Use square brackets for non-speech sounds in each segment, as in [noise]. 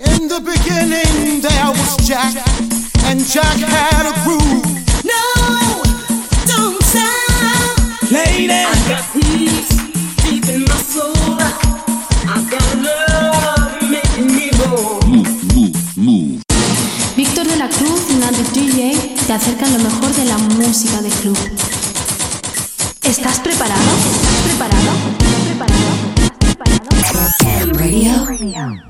In the beginning there was Jack, and Jack had a groove. No, don't stop. Lady, I got peace deep in my soul. I got love making me roll. Víctor de la Cruz y Nandi DJ te acercan lo mejor de la música de club. ¿Estás preparado? ¿Estás preparado? ¿Estás preparado? ¿Estás preparado? Radio.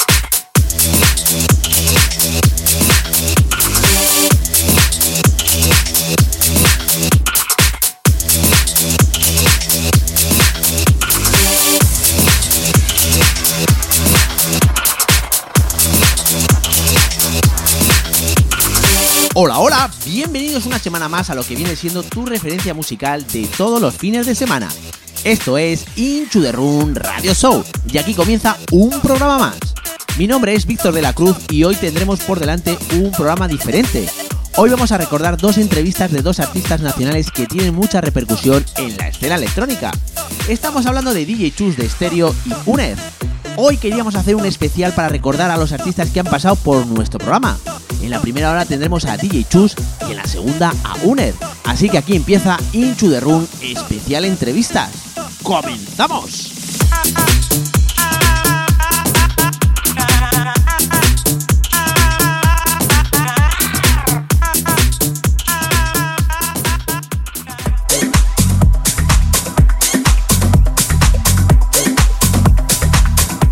Hola, hola, bienvenidos una semana más a lo que viene siendo tu referencia musical de todos los fines de semana. Esto es Into the Room Radio Show y aquí comienza un programa más. Mi nombre es Víctor de la Cruz y hoy tendremos por delante un programa diferente. Hoy vamos a recordar dos entrevistas de dos artistas nacionales que tienen mucha repercusión en la escena electrónica. Estamos hablando de DJ Chus de Stereo y UNED. Hoy queríamos hacer un especial para recordar a los artistas que han pasado por nuestro programa. En la primera hora tendremos a DJ Chus y en la segunda a UNED. Así que aquí empieza Into the Room especial entrevistas. ¡Comenzamos!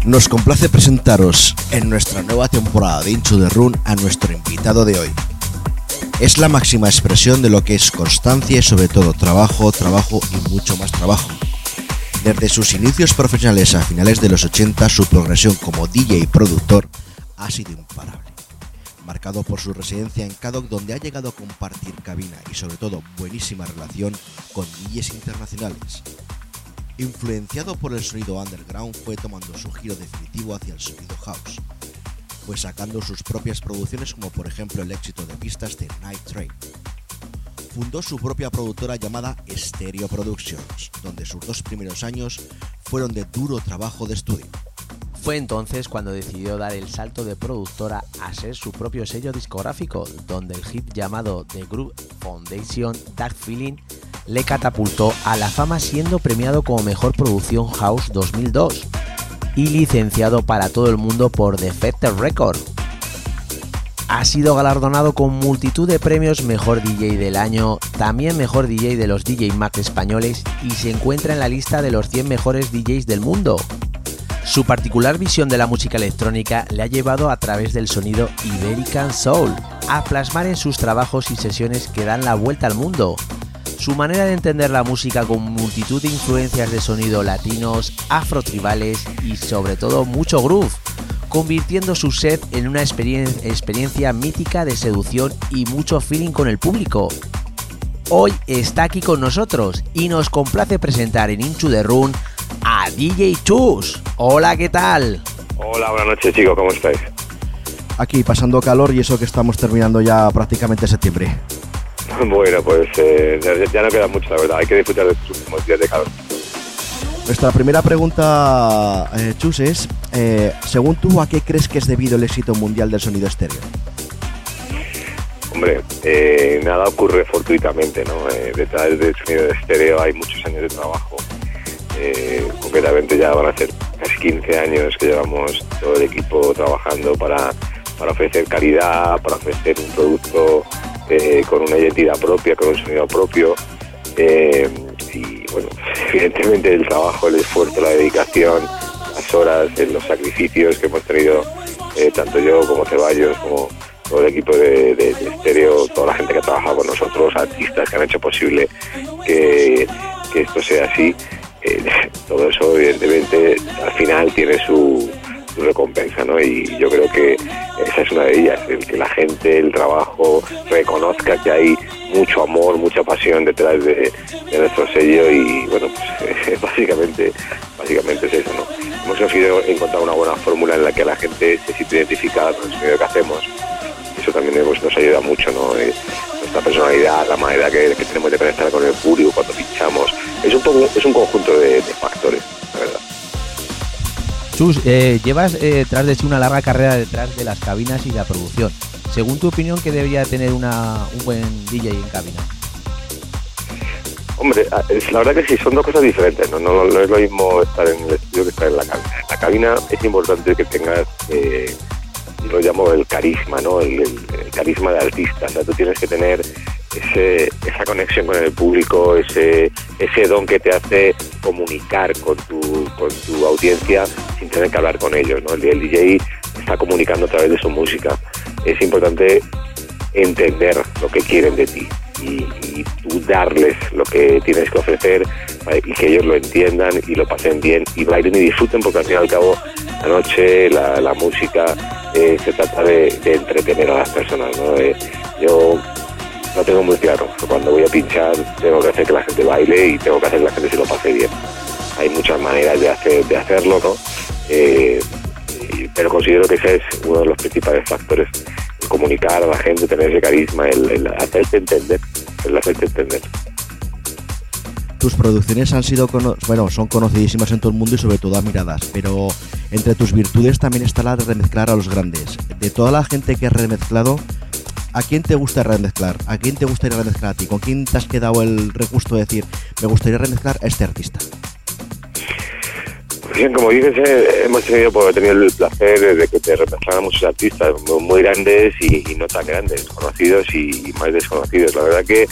Nos complace presentaros en nuestra nueva temporada de Into the Run a nuestro invitado de hoy. Es la máxima expresión de lo que es constancia y sobre todo trabajo, trabajo y mucho más trabajo. Desde sus inicios profesionales a finales de los 80, su progresión como DJ y productor ha sido imparable. Marcado por su residencia en Caddock donde ha llegado a compartir cabina y sobre todo buenísima relación con DJs internacionales. Influenciado por el sonido underground, fue tomando su giro definitivo hacia el sonido house, pues sacando sus propias producciones como por ejemplo el éxito de pistas de Night Train. Fundó su propia productora llamada Stereo Productions, donde sus dos primeros años fueron de duro trabajo de estudio. Fue entonces cuando decidió dar el salto de productora a ser su propio sello discográfico, donde el hit llamado The Group Foundation Dark Feeling le catapultó a la fama siendo premiado como Mejor Producción House 2002 y licenciado para todo el mundo por Defected Record. Ha sido galardonado con multitud de premios Mejor DJ del año, también Mejor DJ de los DJ Mac españoles y se encuentra en la lista de los 100 mejores DJs del mundo. Su particular visión de la música electrónica le ha llevado a través del sonido Iberican Soul a plasmar en sus trabajos y sesiones que dan la vuelta al mundo. Su manera de entender la música con multitud de influencias de sonido latinos, afrotribales y sobre todo mucho groove, convirtiendo su set en una experien- experiencia mítica de seducción y mucho feeling con el público. Hoy está aquí con nosotros y nos complace presentar en Into the Room a DJ Chus. Hola, ¿qué tal? Hola, buenas noches chicos, ¿cómo estáis? Aquí pasando calor y eso que estamos terminando ya prácticamente septiembre. [laughs] Bueno, pues eh, ya- no queda mucho, la verdad. Hay que disfrutar de últimos días de calor. Nuestra primera pregunta, eh, Chus, es eh, según tú, ¿a qué crees que es debido el éxito mundial del sonido estéreo? Hombre, eh, nada ocurre fortuitamente, ¿no? Eh, detrás del sonido de estéreo hay muchos años de trabajo. Eh, concretamente ya van a ser casi 15 años que llevamos todo el equipo trabajando para, para ofrecer calidad, para ofrecer un producto eh, con una identidad propia, con un sonido propio. Eh, y bueno, [laughs] evidentemente el trabajo, el esfuerzo, la dedicación, las horas, eh, los sacrificios que hemos tenido, tanto yo como Ceballos, como todo el equipo de, de, estéreo, toda la gente que ha trabajado con nosotros, artistas que han hecho posible que, esto sea así. [laughs] Todo eso evidentemente al final tiene su, recompensa, ¿no? Y yo creo que esa es una de ellas, el que la gente, el trabajo, reconozca que hay mucho amor, mucha pasión detrás de, de nuestro sello y bueno, pues [laughs] básicamente, básicamente es eso, ¿no? Hemos conseguido encontrar una buena fórmula en la que la gente se siente identificada con el sonido que hacemos. Eso también pues, nos ayuda mucho, ¿no? Eh, nuestra personalidad, la manera que, tenemos de conectar con el público cuando pinchamos. Es un poco, es un conjunto de factores, Chus, eh, llevas eh, tras de sí una larga carrera detrás de las cabinas y la producción. Según tu opinión, ¿qué debería tener un buen DJ en cabina? Hombre, la verdad que sí, son dos cosas diferentes. No, es lo mismo estar en el estudio que estar en la cabina. En la cabina es importante que tengas, eh, lo llamo el carisma, ¿no? El, carisma de artista. O sea, tú tienes que tener ese, esa conexión con el público, ese, ese don que te hace comunicar con tu, con tu audiencia sin tener que hablar con ellos, ¿no? El, el DJ está comunicando a través de su música. Es importante entender lo que quieren de ti y, tú darles lo que tienes que ofrecer y que ellos lo entiendan y lo pasen bien y bailen y disfruten porque al fin y al cabo la noche, la, música eh, se trata de, entretener a las personas. ¿no? Eh, yo lo tengo muy claro, cuando voy a pinchar tengo que hacer que la gente baile y tengo que hacer que la gente se lo pase bien. Hay muchas maneras de, hacer, de hacerlo, ¿no? Eh, pero considero que ese es uno de los principales factores comunicar a la gente, tener ese carisma, el, el hacerte entender, el hacerte entender. Tus producciones han sido bueno, son conocidísimas en todo el mundo y sobre todo admiradas, pero entre tus virtudes también está la de remezclar a los grandes. De toda la gente que has remezclado, ¿a quién te gusta remezclar? ¿A quién te gustaría remezclar a ti? ¿Con quién te has quedado el regusto de decir, me gustaría remezclar a este artista? Como dices, eh, hemos tenido, pues, tenido el placer de que te reemplazaran muchos artistas muy, grandes y, no tan grandes, conocidos y, y más desconocidos. La verdad que,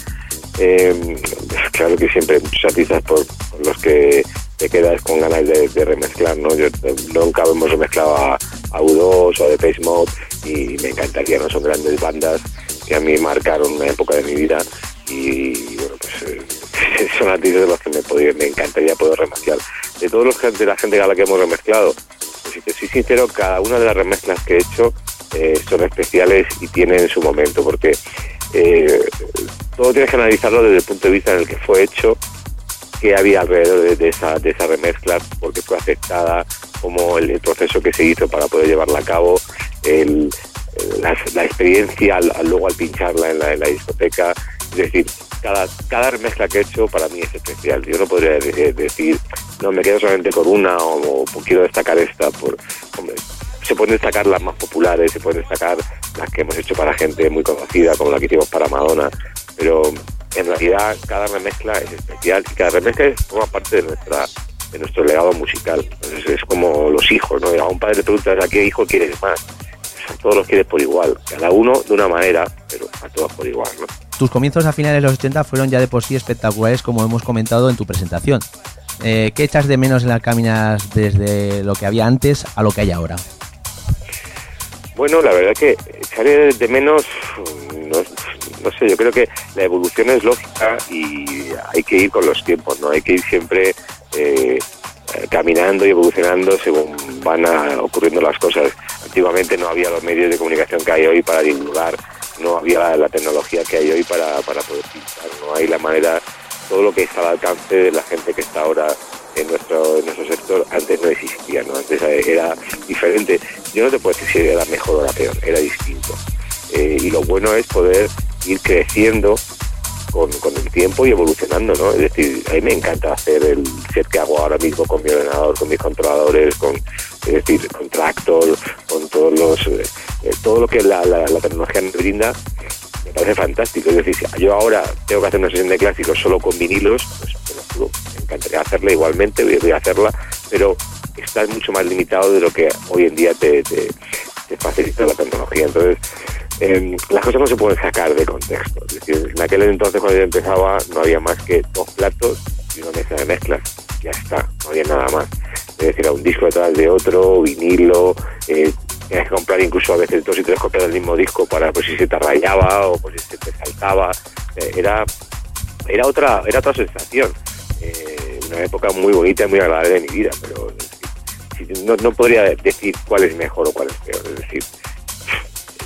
eh, [laughs] claro que siempre hay muchos artistas por, los que te quedas con ganas de, remezclar, ¿no? Yo eh, nunca hemos remezclado a, a U2 o a Depeche Mode y me encantaría, ¿no? Son grandes bandas que a mí marcaron una época de mi vida y, bueno, pues eh, [laughs] son artistas de los que me, podría, me encantaría poder remezclar. De todos los de la gente a la que hemos remezclado, pues, si te soy sincero, cada una de las remezclas que he hecho eh, son especiales y tienen su momento, porque eh, todo tienes que analizarlo desde el punto de vista en el que fue hecho, qué había alrededor de, esa, de esa remezcla, porque fue aceptada, como el, proceso que se hizo para poder llevarla a cabo, el, el- la, experiencia luego al pincharla en la, en la discoteca. Es decir, cada, cada remezcla que he hecho para mí es especial. Yo no podría de- decir, no, me quedo solamente con una o, o quiero destacar esta. Por, hombre, se pueden destacar las más populares, se pueden destacar las que hemos hecho para gente muy conocida, como la que hicimos para Madonna, pero en realidad cada remezcla es especial y cada remezcla forma parte de nuestra de nuestro legado musical. Entonces es como los hijos, ¿no? A un padre le preguntas a qué hijo quieres más. A todos los quieres por igual, cada uno de una manera, pero a todos por igual, ¿no? Tus comienzos a finales de los 80 fueron ya de por sí espectaculares, como hemos comentado en tu presentación. Eh, ¿Qué echas de menos en las caminas desde lo que había antes a lo que hay ahora? Bueno, la verdad que echaré de menos, no, sé, yo creo que la evolución es lógica y hay que ir con los tiempos, ¿no? Hay que ir siempre eh, caminando y evolucionando según van a- ocurriendo las cosas. Antiguamente no había los medios de comunicación que hay hoy para divulgar, no había la, tecnología que hay hoy para, para poder pintar, no hay la manera, todo lo que está al alcance de la gente que está ahora en nuestro, en nuestro sector antes no existía, ¿no? Antes era diferente. Yo no te puedo decir si era mejor o era peor, era distinto. Eh, y lo bueno es poder ir creciendo con, con, el tiempo y evolucionando, ¿no? Es decir, a mí me encanta hacer el set que hago ahora mismo con mi ordenador, con mis controladores, con, es decir, con Tractor, con todos los, eh, todo lo que la, la, tecnología me brinda, me parece fantástico. Es decir, si yo ahora tengo que hacer una sesión de clásicos solo con vinilos, pues me encantaría hacerla igualmente, voy a hacerla, pero está mucho más limitado de lo que hoy en día te, te facilita la tecnología. Entonces, eh, las cosas no se pueden sacar de contexto. Es decir, en aquel entonces cuando yo empezaba no había más que dos platos y una mesa de mezclas. Ya está, no había nada más. Es decir, era un disco detrás de otro, vinilo, eh, tenías que comprar incluso a veces dos y tres copias del mismo disco para por si se te rayaba o por si se te saltaba. Eh, era, era, otra, era otra sensación. Eh, una época muy bonita y muy agradable de mi vida, pero no, no podría decir cuál es mejor o cuál es peor. Es decir,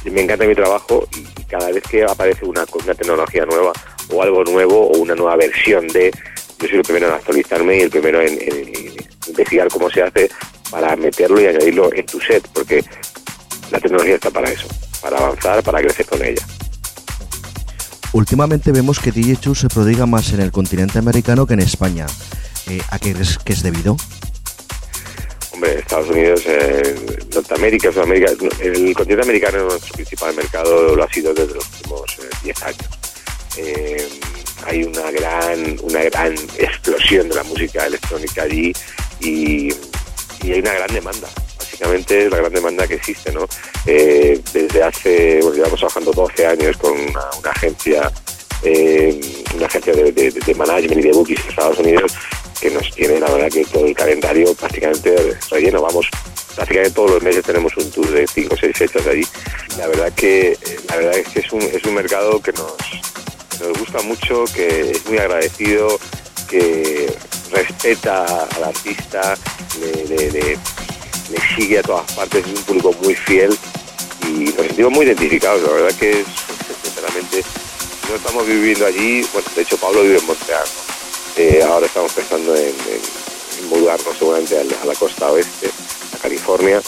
me encanta mi trabajo y, cada vez que aparece una, tecnología nueva o algo nuevo o una nueva versión de, yo soy el primero en actualizarme y el primero en, investigar cómo se hace para meterlo y añadirlo en tu set, porque la tecnología está para eso, para avanzar, para crecer con ella. Últimamente vemos que DJ Chu se prodiga más en el continente americano que en España. Eh, ¿A qué es debido? Estados Unidos, eh, Norteamérica, Sudamérica, el continente americano es nuestro principal mercado, lo ha sido desde los últimos 10 eh, años. Eh, hay una gran, una gran explosión de la música electrónica allí y, hay una gran demanda. Básicamente es la gran demanda que existe, ¿no? desde hace, bueno, llevamos trabajando 12 años con una, agencia, una agencia de, de, management y de bookies en Estados Unidos que nos tiene la verdad que todo el calendario prácticamente relleno. Vamos, prácticamente todos los meses tenemos un tour de 5 o 6 fechas allí. La verdad que la verdad es que es un, es un mercado que nos, nos gusta mucho, que es muy agradecido, que respeta al artista, le, le, sigue a todas partes, es un público muy fiel y nos sentimos muy identificados. La verdad que es, sinceramente, no estamos viviendo allí, bueno, de hecho Pablo vive en Montreal, eh, ahora estamos pensando en, mudarnos seguramente a la, costa oeste, a California,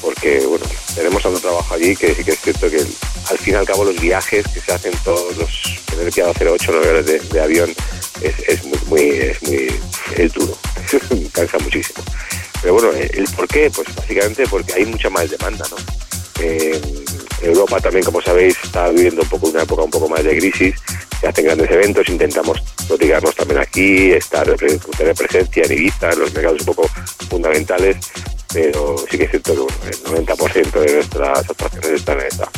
porque bueno, tenemos un trabajo allí que sí que es cierto que al fin y al cabo los viajes que se hacen todos los, tener que hacer 8 o 9 horas de, avión es, muy, muy, es muy, es duro, [laughs] cansa muchísimo. Pero bueno, ¿el por qué? Pues básicamente porque hay mucha más demanda, ¿no? Eh, Europa también, como sabéis, está viviendo un poco una época un poco más de crisis. Se hacen grandes eventos, intentamos protegernos también aquí, estar tener presencia en Ibiza, en los mercados un poco fundamentales, pero sí que es cierto que el 90% de nuestras actuaciones están en esta.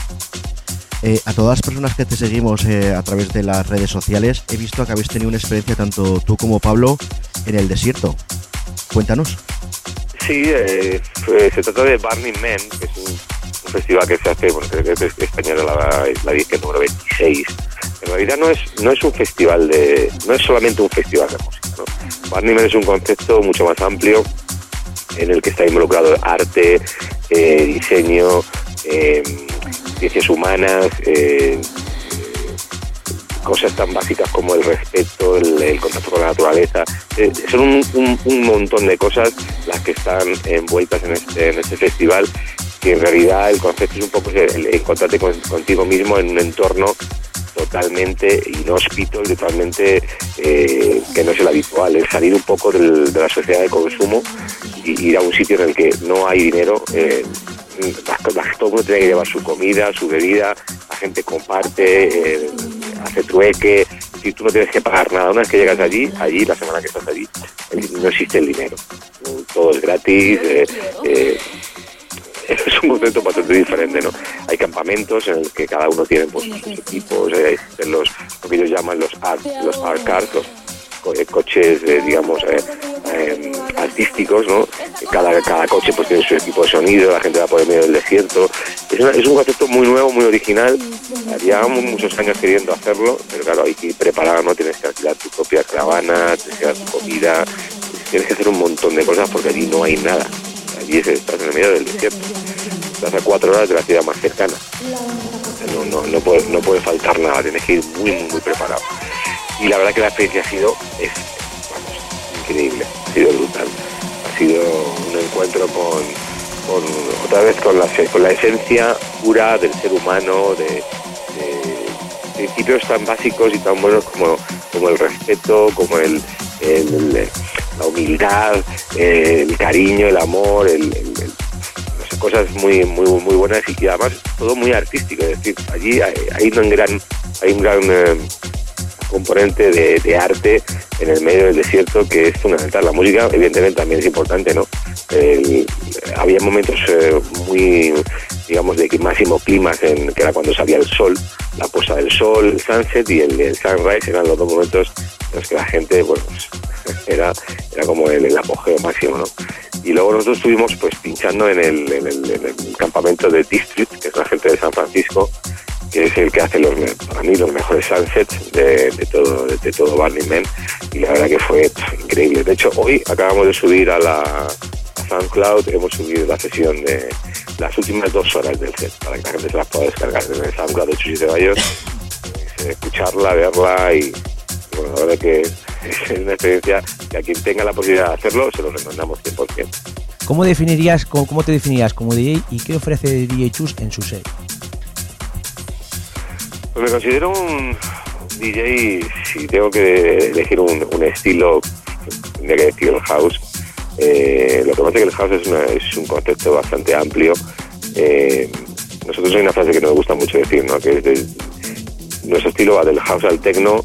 Eh, a todas las personas que te seguimos eh, a través de las redes sociales, he visto que habéis tenido una experiencia tanto tú como Pablo en el desierto. Cuéntanos. Sí, eh, se trata de Burning Man, que es un festival que se hace, bueno, creo que es española la, la edición número 26. En realidad no es, no es un festival de, no es solamente un festival de música, ¿no? Barney es un concepto mucho más amplio en el que está involucrado arte, eh, diseño, eh, ciencias humanas, eh, cosas tan básicas como el respeto, el, contacto con la naturaleza. son un, un, montón de cosas las que están envueltas en este, en este festival que en realidad el concepto es un poco encontrarte contigo mismo en un entorno totalmente inhóspito y totalmente eh, que no es el habitual, es salir un poco de la sociedad de consumo y ir a un sitio en el que no hay dinero, eh, todo el mundo tiene que llevar su comida, su bebida, la gente comparte, eh, hace trueque, y tú no tienes que pagar nada. Una vez que llegas allí, allí, la semana que estás allí, no existe el dinero. Todo es gratis [laughs] es un concepto bastante diferente, ¿no? Hay campamentos en los que cada uno tiene pues, sus equipos, eh, los, lo que ellos llaman los art, los art cars, los eh, coches, eh, digamos, em, artísticos, ¿no? Cada, cada coche pues tiene su equipo de sonido, la gente va por el medio del desierto. Es, es un concepto muy nuevo, muy original. Llevamos muchos años queriendo hacerlo, pero claro, hay que ir preparado, ¿no? Tienes que alquilar tu propia caravana, tienes que dar tu comida, tienes que hacer un montón de cosas porque allí no hay nada allí estás en el medio del desierto. Estás a cuatro horas de la ciudad más cercana. No, no, no, puede, no puede faltar nada, tienes que ir muy, muy, preparado. Y la verdad que la experiencia ha sido increíble, ha sido brutal. Ha sido un encuentro con, con otra vez con la, con la esencia pura del ser humano, de, principios tan básicos y tan buenos como, como el respeto, como el, el- el- la humildad, el cariño, el amor, el, cosas muy, muy, muy buenas y, además todo muy artístico. Es decir, allí hay, un gran, hay un gran eh, componente de, arte en el medio del desierto que es fundamental. La música, evidentemente, también es importante, ¿no? Había momentos eh, muy, digamos, de máximo clima, en, que era cuando salía el sol, la puesta del sol, el sunset y el, el sunrise eran los dos momentos en los que la gente, bueno, pues, [laughs] era, era como el, apogeo máximo, ¿no? Y luego nosotros estuvimos pues pinchando en el, en el, en el campamento de District, que es la gente de San Francisco, que es el que hace los, para mí los mejores sunsets de, de todo de, todo Burning Man y la verdad que fue increíble. De hecho, hoy acabamos de subir a la SoundCloud, hemos subido la sesión de las últimas dos horas del set para que la gente se las pueda descargar el SoundCloud de Chuchi Ceballos, [laughs] eh, escucharla, verla y, y bueno, la verdad que es una experiencia que a quien tenga la posibilidad de hacerlo se lo recomendamos 100%. ¿Cómo definirías, cómo, cómo te definirías como DJ y qué ofrece DJ Chus en su set? Pues me considero un DJ, si tengo que elegir un, un estilo, tendría que decir el house. Eh, lo que pasa es que el house es, una- es un concepto bastante amplio. Eh, nosotros hay una frase que nos gusta mucho decir, ¿no? que es de- nuestro estilo va del house al techno,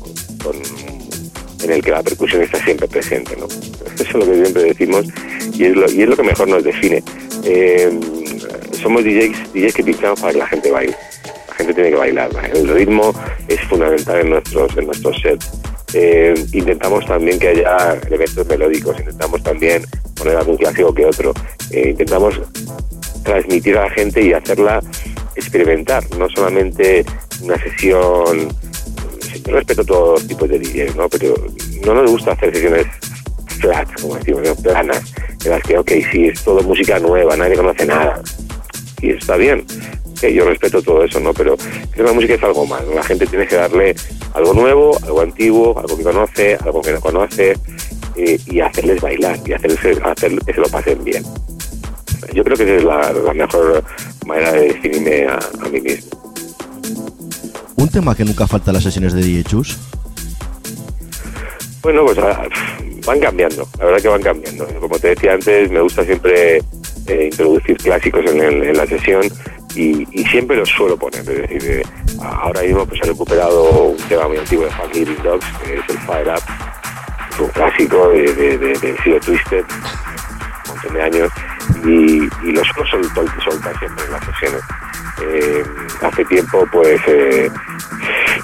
en el que la percusión está siempre presente. ¿no? [laughs] Eso es lo que siempre decimos y es lo, y es lo que mejor nos define. Eh, somos DJs, DJs que pinchamos para que la gente baile la gente tiene que bailar. El ritmo es fundamental en nuestros, en nuestros sets. Eh, intentamos también que haya elementos melódicos, intentamos también poner algún clásico que otro. Eh, intentamos transmitir a la gente y hacerla experimentar, no solamente una sesión. Yo respeto todos los tipos de DJs, ¿no? pero no nos gusta hacer sesiones flat, como decimos, ¿no? planas, en las que, ok, sí, es todo música nueva, nadie conoce nada. Y está bien, que yo respeto todo eso, ¿no? Pero la música es algo más. La gente tiene que darle algo nuevo, algo antiguo, algo que conoce, algo que no conoce, y hacerles bailar, y hacerles, hacer que se lo pasen bien. Yo creo que esa es la, la mejor manera de definirme a, a mí mismo. Un tema que nunca falta en las sesiones de DJ Chus. Bueno, pues ah, van cambiando, la verdad que van cambiando. Como te decía antes, me gusta siempre eh, introducir clásicos en, el- en la sesión y, siempre los suelo poner. Es decir, eh, ahora mismo pues he recuperado un tema muy antiguo de Funky Dogs, que es el Fire Up, un clásico de, de, de, de Twisted, un montón de años, y, y los suelo sol- soltar siempre en las sesiones. Eh, hace tiempo, pues, eh,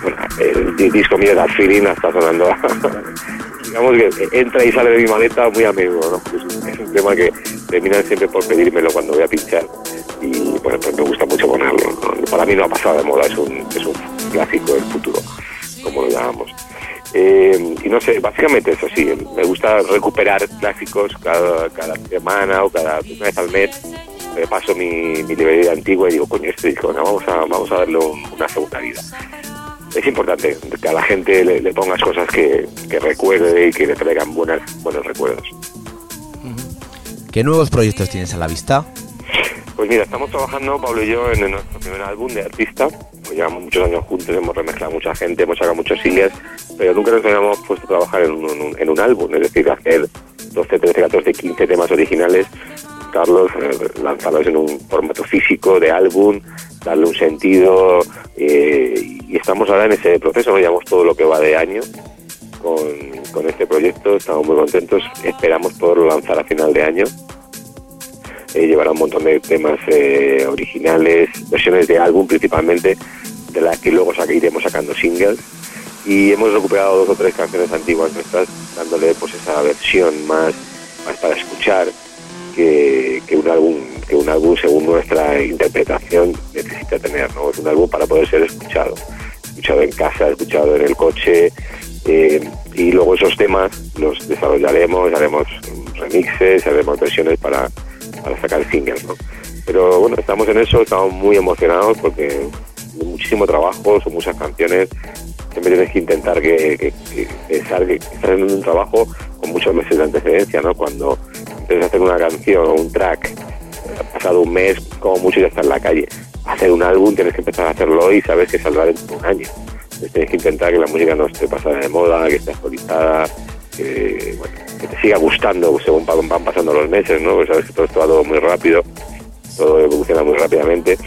bueno, el di- disco mío That Feeling está sonando, [laughs] digamos que entra y sale de mi maleta muy a menudo. Es un, tema que terminan siempre por pedírmelo cuando voy a pinchar y bueno, pues me gusta mucho ponerlo. Para mí no ha pasado de moda, es un, es un clásico del futuro, como lo llamamos. Eh, y no sé, básicamente eso sí, me gusta recuperar clásicos cada, cada semana o cada una vez al mes. Me paso mi, mi librería antigua y digo, coño, este disco, no, vamos, a, vamos a darle un- una segunda vida. Es importante que a la gente le, le pongas cosas que, que recuerde y que le traigan buenas, buenos recuerdos. ¿Qué nuevos proyectos tienes a la vista? Pues mira, estamos trabajando, Pablo y yo, en nuestro primer álbum de artista. Pues llevamos muchos años juntos, hemos remezclado mucha gente, hemos sacado muchos singles, pero nunca nos habíamos puesto a trabajar en un, en un- en un álbum, es decir, hacer 12, 13, 14, 15 temas originales, Eh, lanzarlos en un formato físico de álbum, darle un sentido, eh, y estamos ahora en ese proceso, ¿no? llevamos todo lo que va de año con, con este proyecto, estamos muy contentos, esperamos poderlo lanzar a final de año eh, llevará un montón de temas eh, originales, versiones de álbum principalmente, de las que luego saca- iremos sacando singles. Y hemos recuperado dos o tres canciones antiguas nuestras, dándole pues esa versión más, más para escuchar que, que un álbum que un álbum según nuestra interpretación necesita tener, ¿no? Es un álbum para poder ser escuchado, escuchado en casa, escuchado en el coche, eh, y luego esos temas los desarrollaremos, haremos remixes, haremos versiones para, para sacar singles, ¿no? Pero bueno, estamos en eso, estamos muy emocionados porque muchísimo trabajo, son muchas canciones, siempre tienes que intentar que, que- que pensar que estás en un trabajo con muchos meses de antecedencia, ¿no? Cuando a hacer una canción o un track, ha pasado un mes, como mucho ya está en la calle. Hacer un álbum tienes que empezar a hacerlo hoy y sabes que saldrá dentro de un año. Es tienes que intentar que la música no esté pasada de moda, que esté actualizada, que, bueno, que te siga gustando según van, pasando los meses, ¿no? Porque sabes que todo esto va todo muy rápido, todo evoluciona muy rápidamente.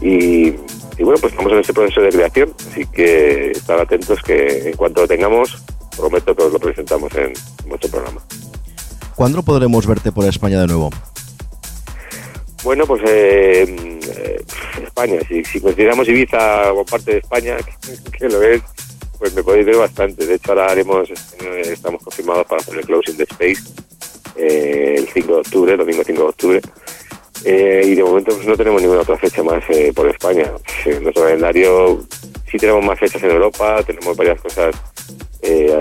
Y, bueno, pues estamos en este proceso de creación, así que estar atentos que en cuanto lo tengamos, prometo que os lo presentamos en, en nuestro programa. ¿Cuándo podremos verte por España de nuevo? Bueno, pues eh, eh, España, si, si consideramos Ibiza como parte de España, [laughs] que, lo es, pues me podéis ver bastante. De hecho, ahora haremos, eh, estamos confirmados para hacer el closing de Space eh, el 5 de octubre, domingo 5 de octubre. Eh, y de momento pues, no tenemos ninguna otra fecha más por España. Nuestro calendario sí tenemos más fechas en Europa, tenemos varias cosas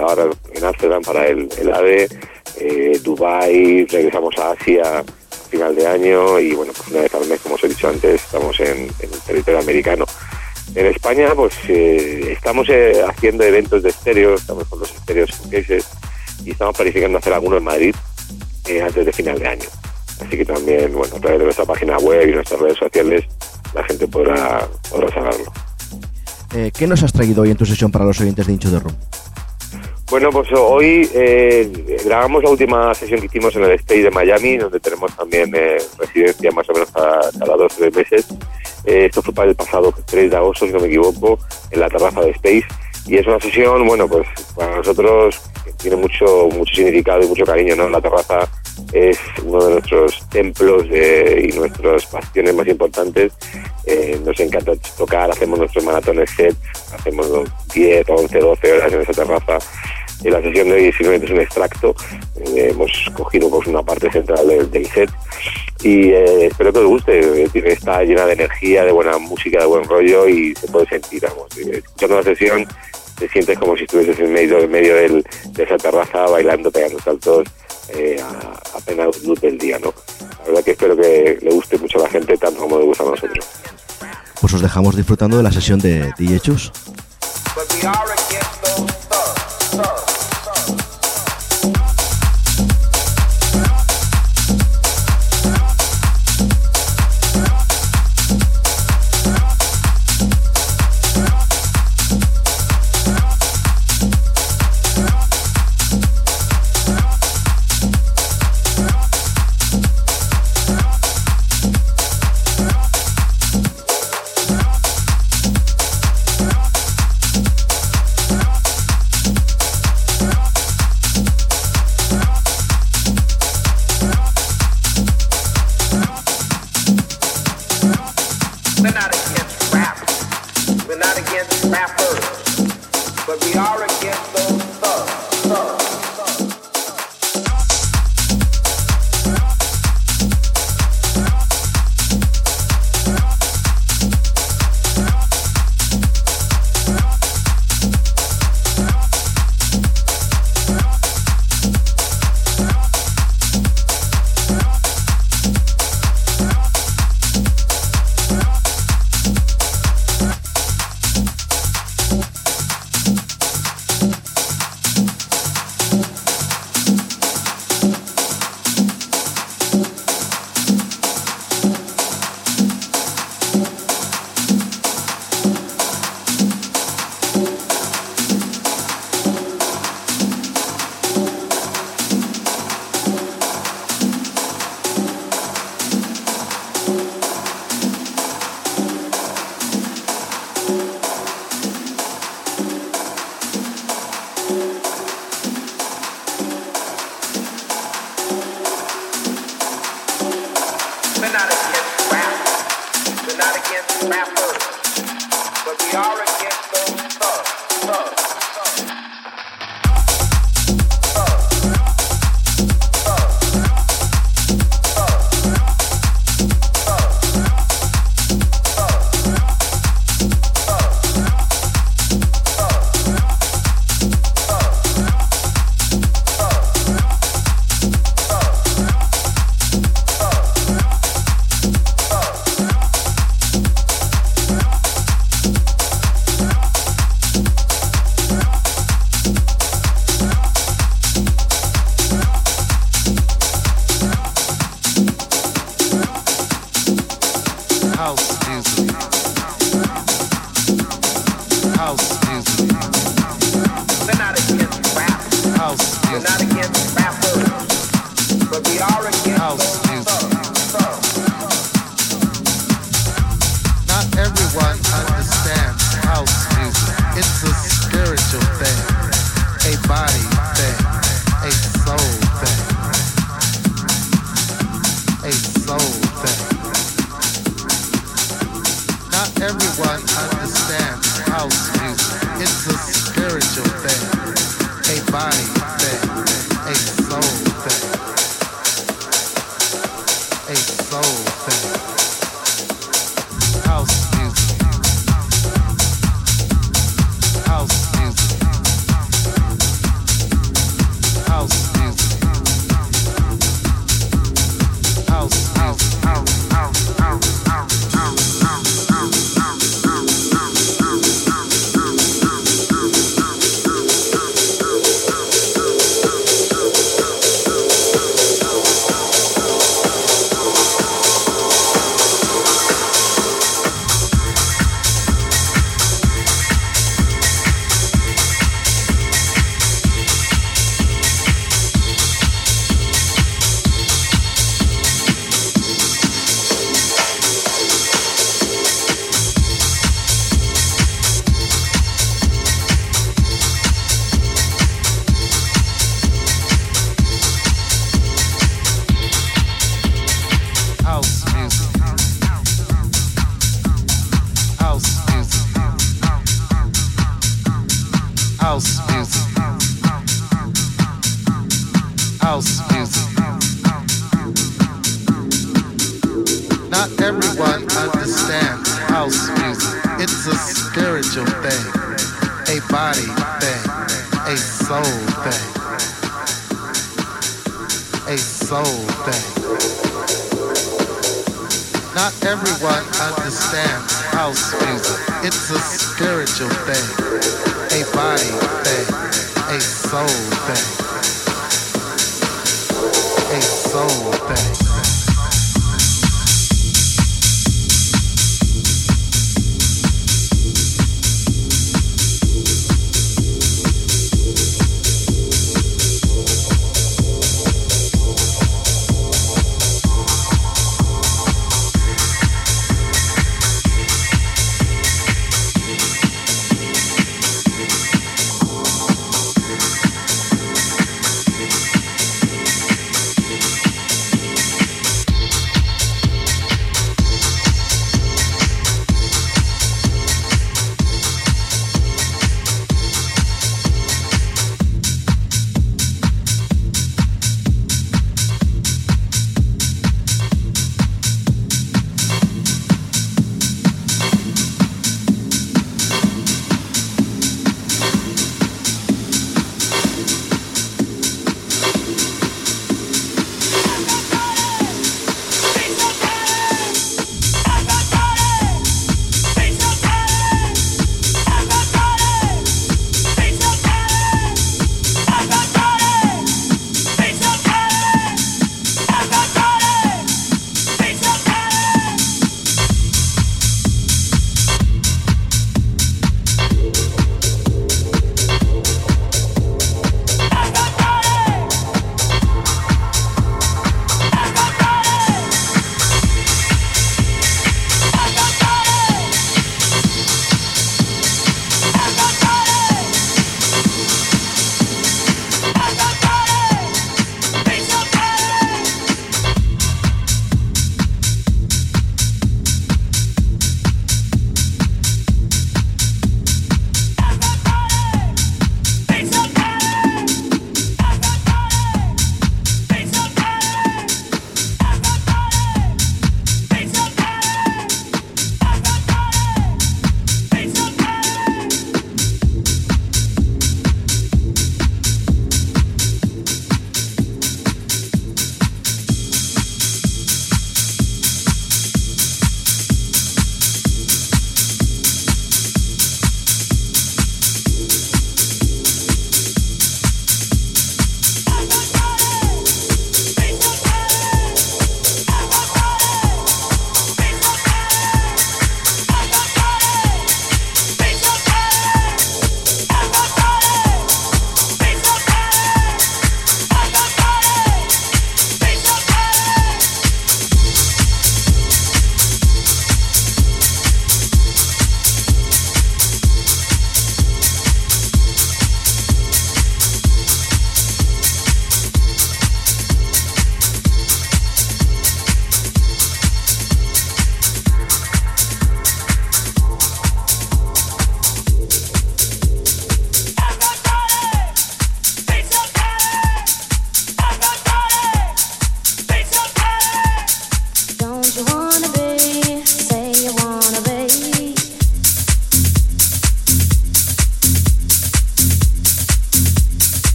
ahora en Amsterdam para el, el AVE, eh, Dubai, regresamos a Asia final de año y bueno, pues una vez al mes, como os he dicho antes, estamos en, el territorio americano. En España, pues eh, estamos eh, haciendo eventos de estéreo, estamos con los estéreos showcases y estamos planificando hacer algunos en Madrid eh, antes de final de año. Así que también, bueno, a través de nuestra página web y nuestras redes sociales, la gente podrá, podrá saberlo. ¿Qué nos has traído hoy en tu sesión para los oyentes de Hincho de Room? Bueno, pues hoy eh, grabamos la última sesión que hicimos en el State de Miami, donde tenemos también eh, residencia más o menos cada, dos o tres meses. Eh, esto fue para el pasado 3 de agosto, si no me equivoco, en la terraza de Space. Y es una sesión, bueno, pues para nosotros tiene mucho, mucho significado y mucho cariño, ¿no? La terraza es uno de nuestros templos de- y nuestras bastiones más importantes. Eh, nos encanta tocar, hacemos nuestros maratones sets, hacemos 10, 11, 12 horas en esa terraza. Y la sesión de hoy simplemente es un extracto. Eh, hemos cogido pues, una parte central del, del set y eh, espero que os guste. Eh, Está llena de energía, de buena música, de buen rollo y se puede sentir, vamos. Eh, Escuchando la sesión te sientes como si estuvieses en medio, en medio del- de esa terraza bailando, pegando saltos eh, a, a plena luz del día, ¿no? La verdad que espero que le guste mucho a la gente tanto como le gusta a nosotros. Pues os dejamos disfrutando de la sesión de DJ Chus.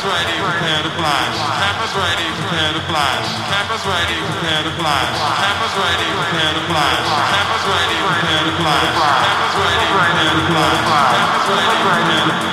Cameras ready, prepare to flash. Cameras ready, prepare to flash. Cameras ready, prepare to flash. Cameras ready, prepare to flash. Cameras ready, prepare to flash. Cameras ready, prepare to flash. Cameras ready, prepare to flash.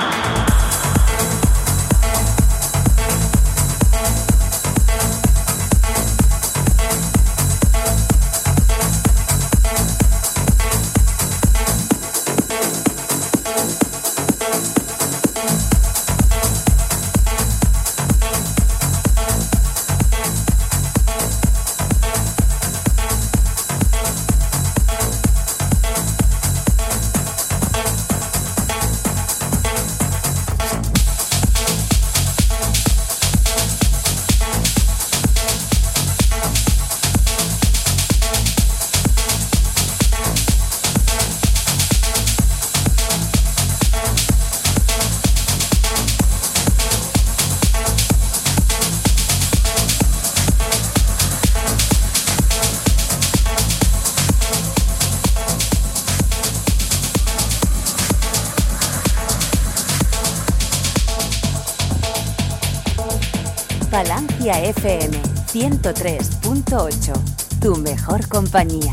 103.8, tu mejor compañía.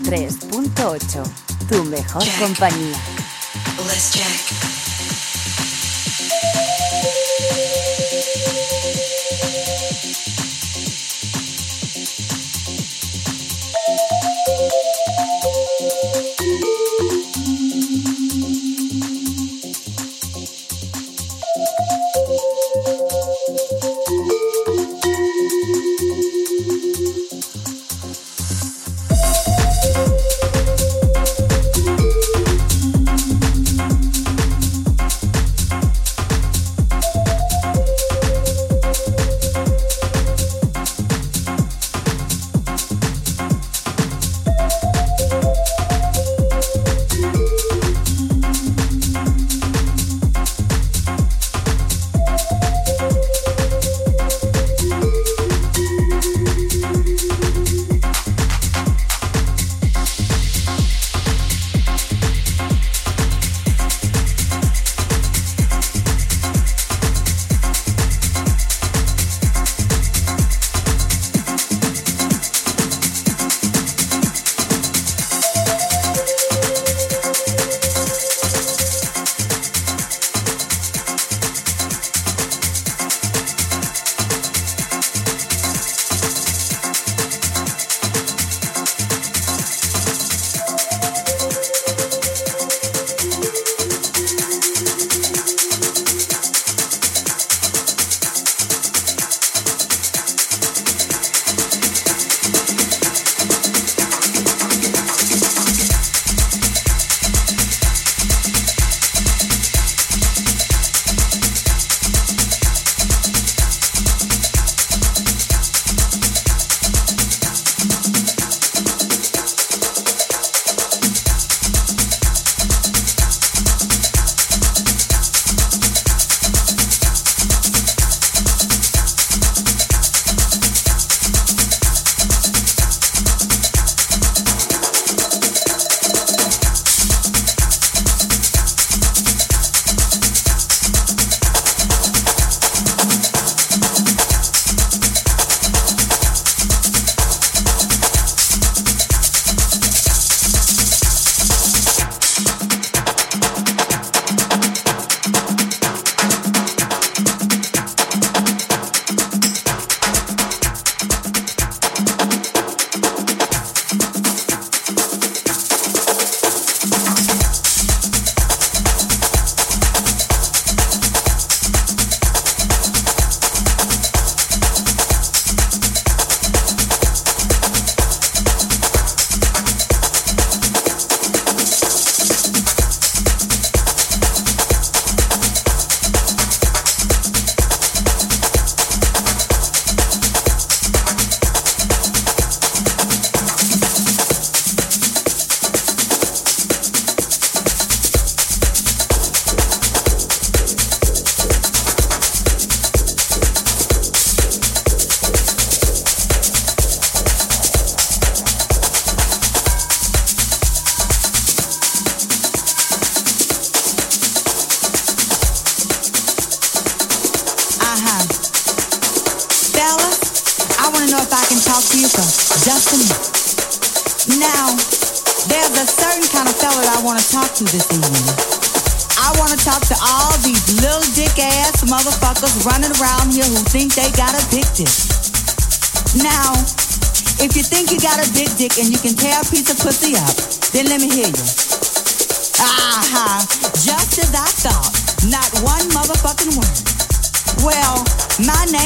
103.8. Tu mejor compañía.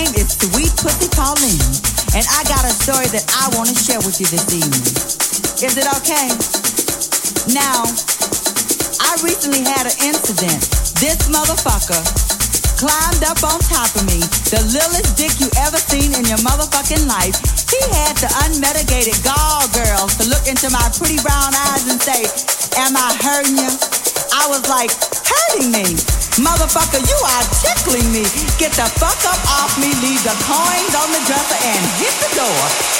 Name is Sweet Pussy Pauline, and I got a story that I want to share with you this evening. Is it okay? Now, I recently had an incident. This motherfucker climbed up on top of me, the littlest dick you ever seen in your motherfucking life, he had the unmitigated gall girls to look into my pretty brown eyes and say, Am I hurting you? I was like, Hurting me? Motherfucker, you are tickling me. Get the fuck up off me, leave the coins on the dresser, and hit the door.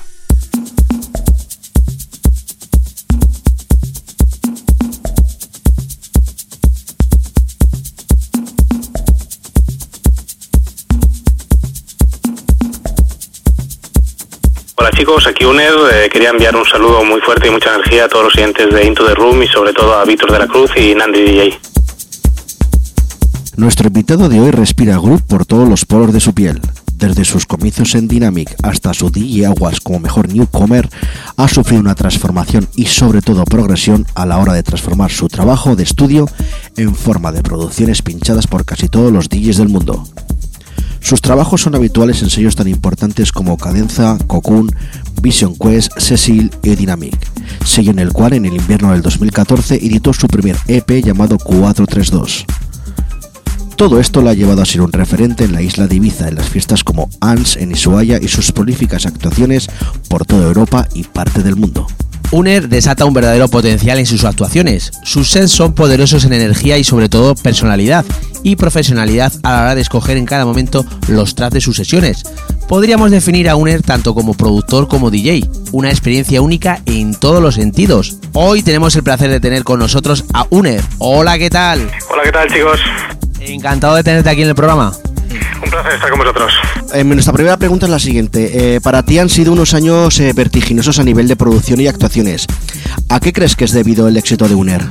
Aquí UNED. Eh, quería enviar un saludo muy fuerte y mucha energía a todos los oyentes de Into the Room y sobre todo a Víctor de la Cruz y Nandi DJ. Nuestro invitado de hoy respira groove por todos los poros de su piel. Desde sus comicios en Dynamic hasta su DJ Aguas como mejor newcomer, ha sufrido una transformación y sobre todo progresión a la hora de transformar su trabajo de estudio en forma de producciones pinchadas por casi todos los DJs del mundo. Sus trabajos son habituales en sellos tan importantes como Cadenza, Cocoon, Vision Quest, Cecil y Dynamic, sello en el cual en el invierno del 2014 editó su primer EP llamado 432. Todo esto la ha llevado a ser un referente en la isla de Ibiza en las fiestas como ANS en Ushuaia y sus prolíficas actuaciones por toda Europa y parte del mundo. Uner desata un verdadero potencial en sus actuaciones. Sus sets son poderosos en energía y sobre todo personalidad y profesionalidad a la hora de escoger en cada momento los tracks de sus sesiones. Podríamos definir a Uner tanto como productor como DJ, una experiencia única en todos los sentidos. Hoy tenemos el placer de tener con nosotros a Uner. Hola, ¿qué tal? Hola, ¿qué tal chicos? Encantado de tenerte aquí en el programa. Un placer estar con vosotros. Eh, nuestra primera pregunta es la siguiente. Eh, para ti han sido unos años eh, vertiginosos a nivel de producción y actuaciones. ¿A qué crees que es debido el éxito de UNER?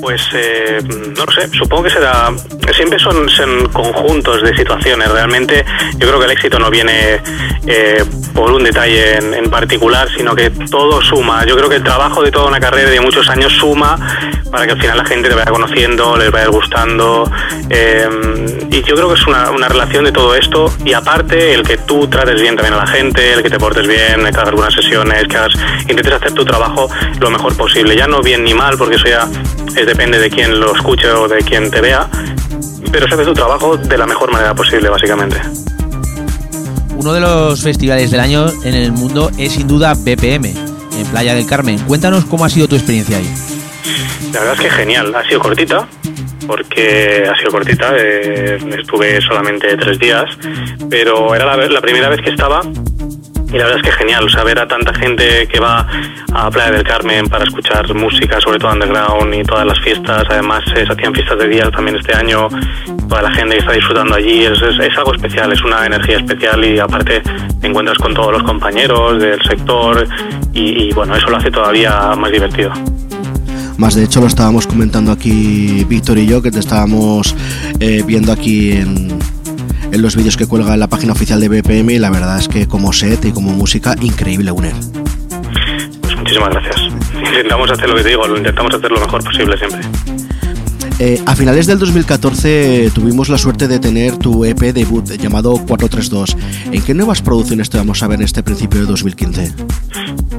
Pues eh, no lo sé, supongo que será. Siempre son, conjuntos de situaciones. Realmente, yo creo que el éxito no viene eh, por un detalle en, en particular, sino que todo suma. Yo creo que el trabajo de toda una carrera de muchos años suma para que al final la gente te vaya conociendo, les vaya gustando. eh, y yo creo que es una, una relación de todo esto. Y aparte, el que tú trates bien también a la gente, el que te portes bien, que hagas algunas sesiones, que hagas, intentes hacer tu trabajo lo mejor posible. Ya no bien ni mal, porque eso ya es, depende de quién lo escuche o de quién te vea. Pero se hace tu trabajo de la mejor manera posible, básicamente. Uno de los festivales del año en el mundo es sin duda BPM, en Playa del Carmen. Cuéntanos cómo ha sido tu experiencia ahí. La verdad es que genial, ha sido cortita, porque ha sido cortita, eh, estuve solamente tres días, pero era la, la primera vez que estaba y la verdad es que genial, o sea, ver a tanta gente que va a Playa del Carmen para escuchar música, sobre todo underground y todas las fiestas, además eh, se hacían fiestas de día también este año, toda la gente que está disfrutando allí, es, es- algo especial, es una energía especial y aparte te encuentras con todos los compañeros del sector y, y, bueno, eso lo hace todavía más divertido. Más de hecho lo estábamos comentando aquí Víctor y yo, que te estábamos eh, viendo aquí en, en los vídeos que cuelga en la página oficial de BPM y la verdad es que como set y como música, increíble UNER. Pues muchísimas gracias. Intentamos hacer lo que te digo, lo intentamos hacer lo mejor posible siempre. Eh, a finales del 2014 eh, tuvimos la suerte de tener tu EP debut llamado 432. ¿En qué nuevas producciones te vamos a ver en este principio de 2015?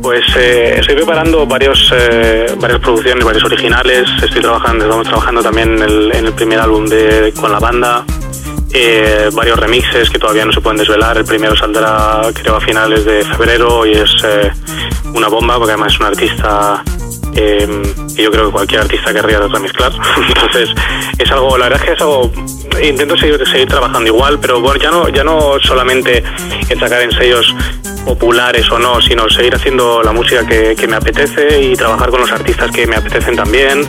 Pues eh, estoy preparando varios, eh, varias producciones, varios originales. Estoy trabajando, estamos trabajando también en el, en el primer álbum de, con la banda. Eh, varios remixes que todavía no se pueden desvelar. El primero saldrá creo a finales de febrero y es eh, una bomba porque además es un artista que yo creo que cualquier artista querría retransmezclar. [laughs] Entonces, es algo, la verdad es que es algo, intento seguir, seguir trabajando igual, pero bueno, ya no, ya no solamente en sacar en sellos populares o no, sino seguir haciendo la música que, que me apetece y trabajar con los artistas que me apetecen también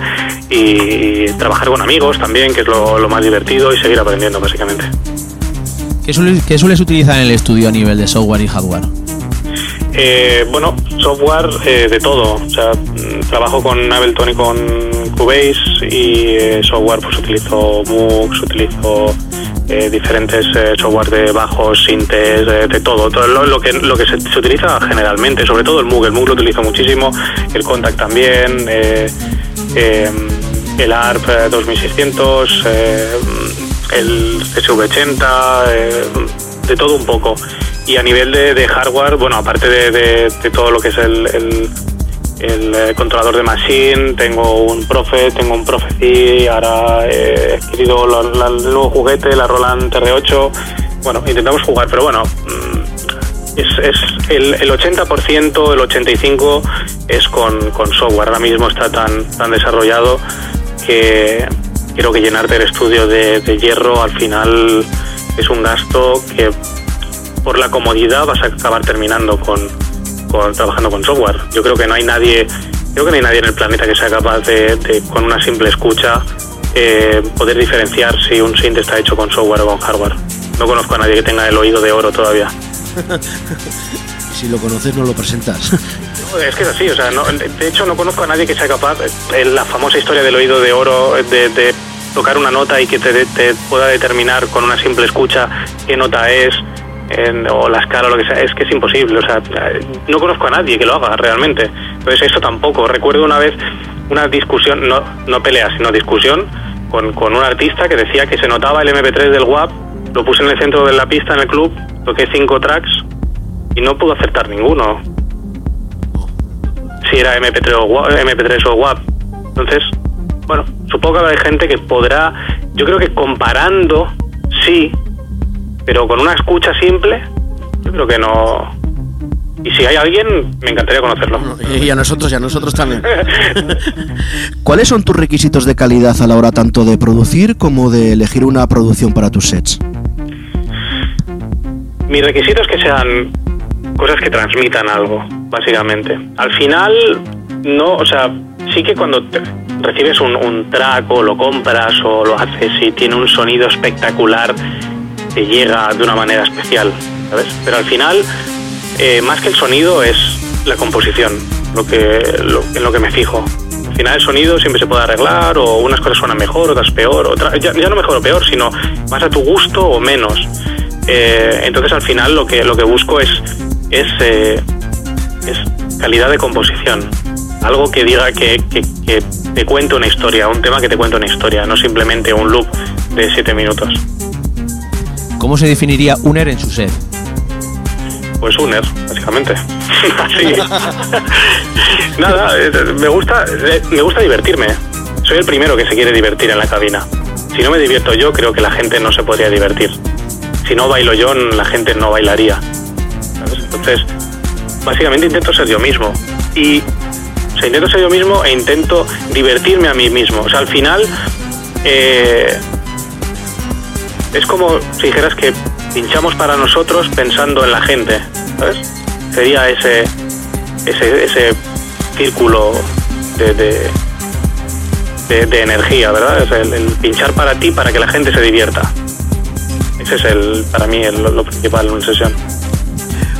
y, trabajar con amigos también, que es lo, lo más divertido y seguir aprendiendo básicamente. ¿Qué sueles, qué sueles utilizar en el estudio a nivel de software y hardware? Eh, bueno, software eh, de todo. O sea, mm, trabajo con Ableton y con Cubase y eh, software pues utilizo MUX, utilizo eh, diferentes eh, software de bajos, sintes, de, de todo. Todo lo, que, lo que se, se utiliza generalmente, sobre todo el MUG. El MUG lo utilizo muchísimo, el Contact también, eh, eh, el ARP eh, 2600, eh, el SV80, eh, de todo un poco. Y a nivel de, de hardware, bueno, aparte de, de- todo lo que es el, el- eh, controlador de Machine, tengo un Prophet, tengo un Prophecy, ahora eh, he adquirido la- la- el nuevo juguete, la Roland TR8. Bueno, intentamos jugar, pero bueno, mm, es, es el, el 80%, el 85% es con, con software. Ahora mismo está tan, tan desarrollado que creo que llenarte el estudio de, de hierro al final es un gasto que por la comodidad vas a acabar terminando con, con- trabajando con software. Yo creo que no hay nadie, creo que no hay nadie en el planeta que sea capaz de, de, con una simple escucha eh, poder diferenciar si un synth está hecho con software o con hardware. No conozco a nadie que tenga el oído de oro todavía. [laughs] si lo conoces, no lo presentas. [laughs] Es que es así, o sea, no- de hecho no conozco a nadie que sea capaz, eh, la famosa historia del oído de oro, eh, de, de tocar una nota y que te, te pueda determinar con una simple escucha qué nota es, en- o la escala o lo que sea, es que es imposible, o sea, no conozco a nadie que lo haga realmente. Entonces eso tampoco. Recuerdo una vez una discusión, no, no pelea, sino discusión con, con un artista que decía que se notaba el MP3 del WAP, lo puse en el centro de la pista en el club, toqué cinco tracks y no pudo acertar ninguno si era MP3 o, wa- MP3 o WAP. Entonces, bueno, supongo que hay gente que podrá, yo creo que comparando, sí, pero con una escucha simple, yo creo que no. Y si hay alguien, me encantaría conocerlo. Y a nosotros, y a nosotros también. [laughs] ¿Cuáles son tus requisitos de calidad a la hora tanto de producir como de elegir una producción para tus sets? Mi requisito es que sean cosas que transmitan algo, básicamente. Al final, no, o sea, sí que cuando te- recibes un, un track o lo compras o lo haces y tiene un sonido espectacular, te llega de una manera especial, ¿sabes? Pero al final, eh, más que el sonido, es la composición, lo que, lo, en lo que me fijo. Al final el sonido siempre se puede arreglar o unas cosas suenan mejor, otras peor, otra, ya, no mejor o peor, sino más a tu gusto o menos. Eh, entonces al final lo que lo que busco es es, eh, calidad de composición algo que diga que, que, te cuente una historia un tema que te cuente una historia no simplemente un loop de siete minutos ¿Cómo se definiría Uner en su set? pues uner básicamente. [laughs] [laughs] Nada eh, me gusta eh, me gusta divertirme. Soy el primero que se quiere divertir en la cabina. Si no me divierto yo creo que la gente no se podría divertir. Si no bailo yo la gente no bailaría. ¿sabes? entonces básicamente intento ser yo mismo. Y o sea, intento ser yo mismo e intento divertirme a mí mismo. O sea al final eh, es como si dijeras que pinchamos para nosotros pensando en la gente. Sería ese ese, ese círculo de, de, energía, ¿verdad? Es el, el pinchar para ti para que la gente se divierta. Ese es el para mí el- lo principal en una sesión.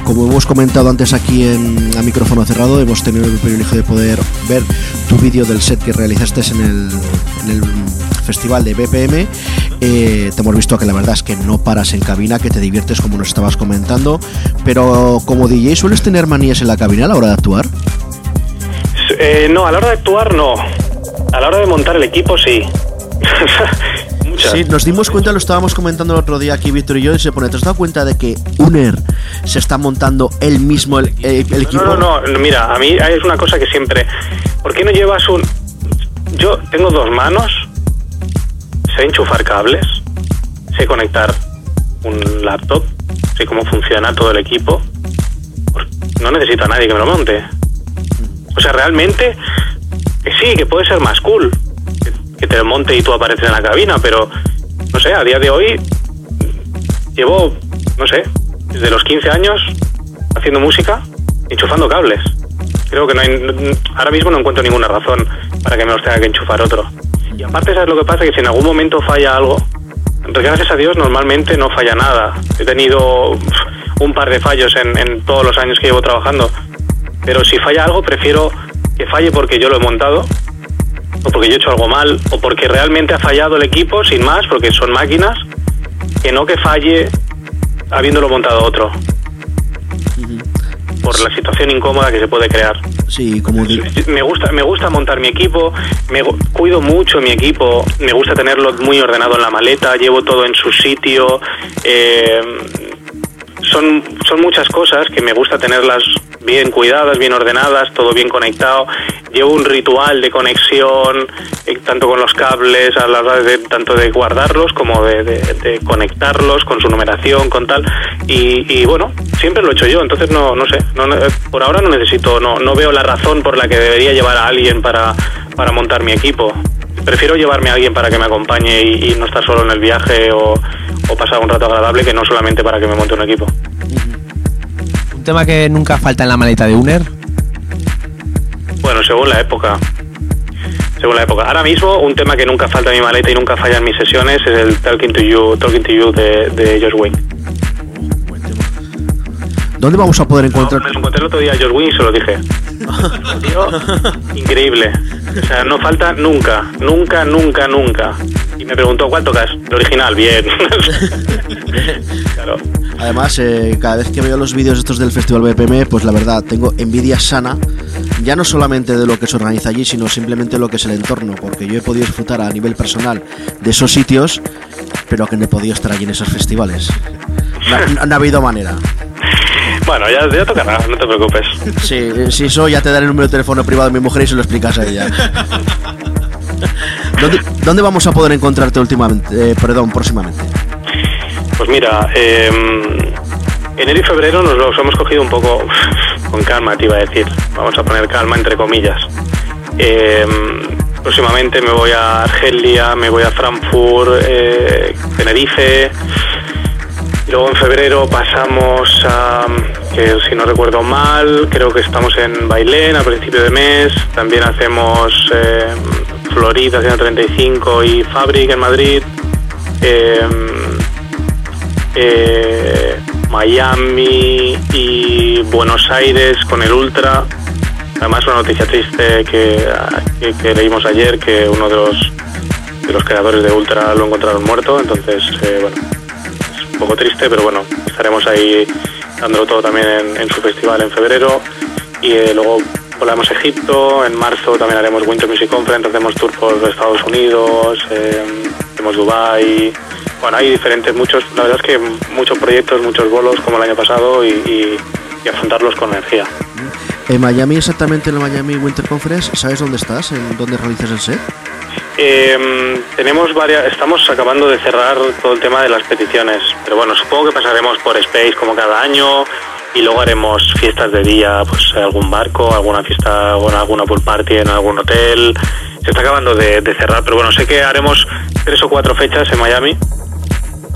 Como hemos comentado antes aquí en a micrófono cerrado, hemos tenido el privilegio de poder ver tu vídeo del set que realizaste en el, en el festival de BPM. Eh, te hemos visto que la verdad es que no paras en cabina, que te diviertes como nos estabas comentando, pero como DJ sueles tener manías en la cabina a la hora de actuar. Eh, no, a la hora de actuar no. A la hora de montar el equipo sí. [laughs] Sí, nos dimos cuenta, lo estábamos comentando el otro día aquí Víctor y yo, y se pone, ¿te has dado cuenta de que Uner se está montando él mismo el, el- el equipo? No, no, no, mira, a mí es una cosa que siempre... ¿Por qué no llevas un...? Yo tengo dos manos, sé enchufar cables, sé conectar un laptop, sé cómo funciona todo el equipo. Pues no necesito a nadie que me lo monte. O sea, realmente que sí, que puede ser más cool, que, te lo monte y tú apareces en la cabina, pero no sé, a día de hoy llevo, no sé, desde los 15 años haciendo música, enchufando cables. Creo que no hay, ahora mismo no encuentro ninguna razón para que me los tenga que enchufar otro. Y aparte, ¿sabes lo que pasa? Que si en algún momento falla algo, gracias a Dios normalmente no falla nada. He tenido un par de fallos en, en todos los años que llevo trabajando. Pero si falla algo, prefiero que falle porque yo lo he montado, o porque yo he hecho algo mal, o porque realmente ha fallado el equipo, sin más, porque son máquinas, que no que falle habiéndolo montado otro. Por la situación incómoda que se puede crear. Sí, como di- Me gusta, me gusta montar mi equipo, me cuido mucho mi equipo, me gusta tenerlo muy ordenado en la maleta, llevo todo en su sitio. eh, son, son muchas cosas que me gusta tenerlas bien cuidadas, bien ordenadas, todo bien conectado. Llevo un ritual de conexión, eh, tanto con los cables, a la de tanto de guardarlos como de, conectarlos con su numeración, con tal. Y, y bueno, siempre lo he hecho yo, entonces no, no sé, no, por ahora no necesito, no, no veo la razón por la que debería llevar a alguien para, para montar mi equipo. Prefiero llevarme a alguien para que me acompañe y, y no estar solo en el viaje o, o pasar un rato agradable que no solamente para que me monte un equipo. Un tema que nunca falta en la maleta de Uner. Bueno, según la época. Según la época. Ahora mismo, un tema que nunca falta en mi maleta y nunca falla en mis sesiones es el Talking to You, Talking to You de, de Josh Wing. ¿Dónde vamos a poder encontrar? Me lo encontré el otro día a Wing y se lo dije. Tío, increíble. O sea, no falta nunca, nunca, nunca, nunca. Y me preguntó, ¿cuál tocas? El original, bien. [laughs] claro. Además, eh, cada vez que veo los vídeos estos del Festival BPM, pues la verdad, tengo envidia sana, ya no solamente de lo que se organiza allí, sino simplemente lo que es el entorno, porque yo he podido disfrutar a nivel personal de esos sitios, pero que no he podido estar allí en esos festivales. No, no- no ha habido manera. Bueno, ya, ya tocará, no te preocupes. Sí, eh, si eso ya te daré el número de teléfono privado de mi mujer y se lo explicas a ella. ¿Dónde, dónde vamos a poder encontrarte últimamente? Eh, perdón, próximamente. Pues mira, eh, enero y febrero nos los hemos cogido un poco con calma, te iba a decir. Vamos a poner calma entre comillas. Eh, próximamente me voy a Argelia, me voy a Frankfurt, eh, Tenerife. Luego en febrero pasamos a, que si no recuerdo mal, creo que estamos en Bailén a principio de mes. También hacemos eh, Florida 135 y Fabric en Madrid. Eh, eh, Miami y Buenos Aires con el Ultra. Además, una noticia triste que, leímos ayer, que uno de los, de los creadores de Ultra lo encontraron muerto. Entonces, eh, bueno, poco triste, pero bueno, estaremos ahí dándolo todo también en, su festival en febrero. Y eh, luego volamos a Egipto. En marzo también haremos Winter Music Conference, hacemos tour por Estados Unidos, eh, hacemos Dubai. Bueno, hay diferentes, muchos, la verdad es que muchos proyectos, muchos bolos como el año pasado y, y- y afrontarlos con energía. En Miami, exactamente en la Miami Winter Conference, ¿sabes dónde estás? ¿En dónde realizas el set? Eh, tenemos varias, estamos acabando de cerrar todo el tema de las peticiones, pero bueno, supongo que pasaremos por Space como cada año y luego haremos fiestas de día, pues algún barco, alguna fiesta, bueno, alguna pool party en algún hotel. Se está acabando de, de cerrar, pero bueno, sé que haremos tres o cuatro fechas en Miami